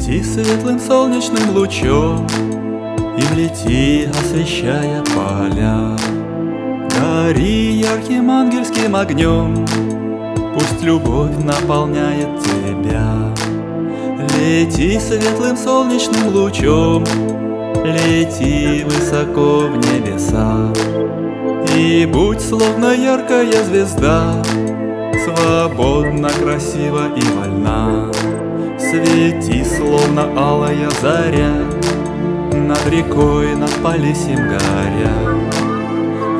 Лети светлым солнечным лучом Им лети, освещая поля. Гори ярким ангельским огнем Пусть любовь наполняет тебя. Лети светлым солнечным лучом Лети высоко в небеса. И будь словно яркая звезда Свободно, красиво и вольна. Свети, словно алая заря Над рекой, над полесьем горя.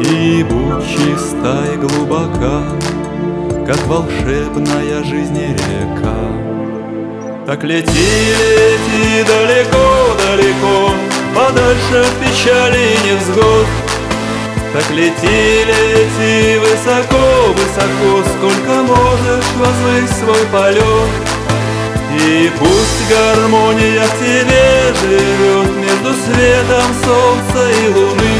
И будь чиста и глубока Как волшебная жизнь река. Так лети, лети далеко, далеко Подальше от печали и невзгод Так лети, лети высоко, высоко Сколько можешь возвыть свой полет. И пусть гармония в тебе живет Между светом солнца и луны.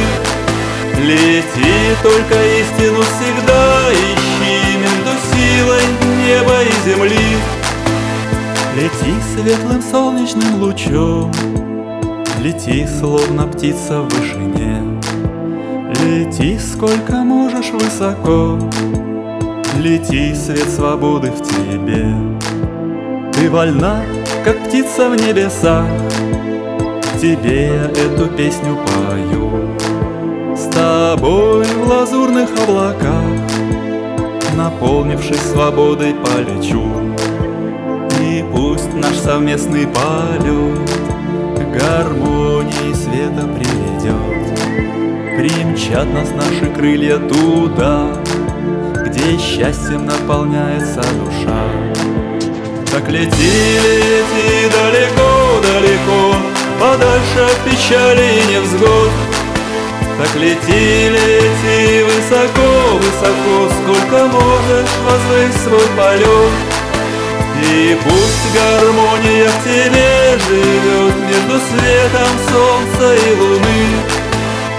Лети, только истину всегда ищи Между силой неба и земли. Лети светлым солнечным лучом Лети, словно птица в вышине Лети, сколько можешь высоко? Лети, свет свободы в тебе. Ты вольна, как птица в небесах. Тебе я эту песню пою. С тобой в лазурных облаках Наполнившись свободой полечу. И пусть наш совместный полет К гармонии света приведет Примчат нас наши крылья туда Где счастьем наполняется душа так лети, лети далеко, далеко, Подальше от печали и невзгод. Так лети, лети высоко, высоко, Сколько можешь возвыть свой полет. И пусть гармония в тебе живет Между светом солнца и луны.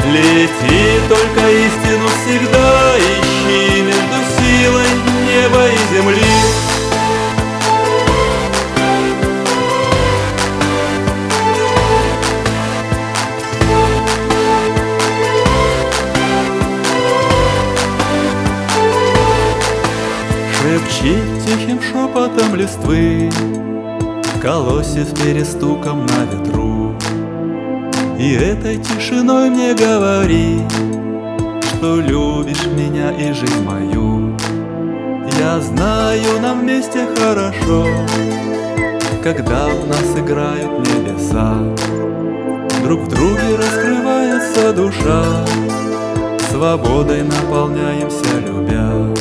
Лети, только истину всегда ищи Между силой неба и земли. Шепчи тихим шепотом листвы Колосив перестуком на ветру И этой тишиной мне говори Что любишь меня и жизнь мою. Я знаю, нам вместе хорошо Когда в нас играют небеса. Друг в друге раскрывается душа Свободой наполняемся, любя.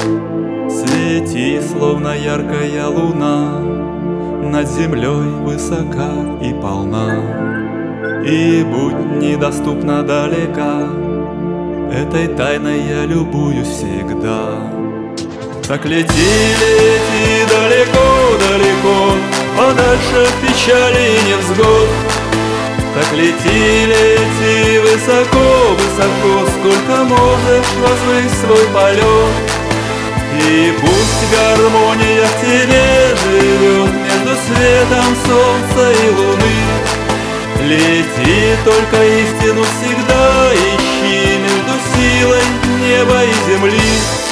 Свети, словно яркая луна, Над землей высока и полна. И будь недоступна далека, Этой тайной я любуюсь всегда. Так лети, лети далеко, далеко, Подальше от печали и невзгод. Так лети, лети высоко, высоко, Сколько можешь возвыть свой полет. И пусть гармония в тебе живет Между светом солнца и луны Лети, только истину всегда ищи Между силой неба и земли